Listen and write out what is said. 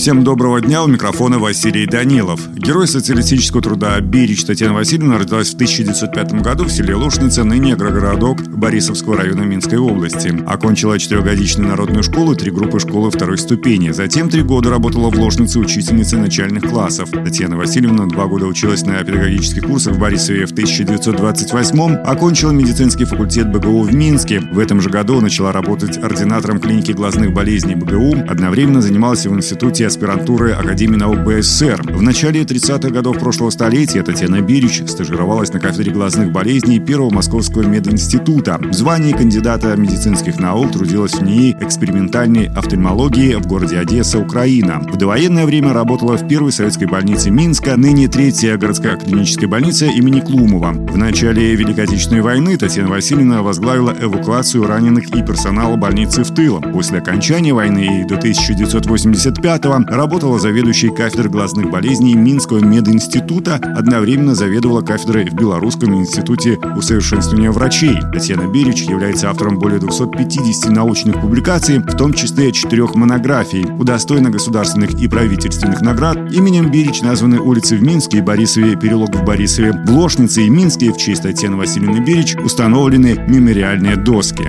Всем доброго дня, у микрофона Василий Данилов. Герой социалистического труда Берич Татьяна Васильевна родилась в 1905 году в селе Лушница, ныне агрогородок Борисовского района Минской области. Окончила четырехгодичную народную школу и три группы школы второй ступени. Затем три года работала в Лушнице учительницей начальных классов. Татьяна Васильевна два года училась на педагогических курсах в Борисове в 1928 окончила медицинский факультет БГУ в Минске. В этом же году начала работать ординатором клиники глазных болезней БГУ, одновременно занималась в институте аспирантуры Академии наук БССР. В начале 30-х годов прошлого столетия Татьяна Бирич стажировалась на кафедре глазных болезней Первого Московского мединститута. В звании кандидата медицинских наук трудилась в ней экспериментальной офтальмологии в городе Одесса, Украина. В довоенное время работала в первой советской больнице Минска, ныне третья городская клиническая больница имени Клумова. В начале Великой Отечественной войны Татьяна Васильевна возглавила эвакуацию раненых и персонала больницы в тылом. После окончания войны и до 1985 работала заведующей кафедрой глазных болезней Минского мединститута, одновременно заведовала кафедрой в Белорусском институте усовершенствования врачей. Татьяна Берич является автором более 250 научных публикаций, в том числе четырех монографий. Удостоена государственных и правительственных наград. Именем Берич названы улицы в Минске и Борисове, переулок в Борисове, в Лошнице и Минске в честь Татьяны Васильевны Берич установлены мемориальные доски.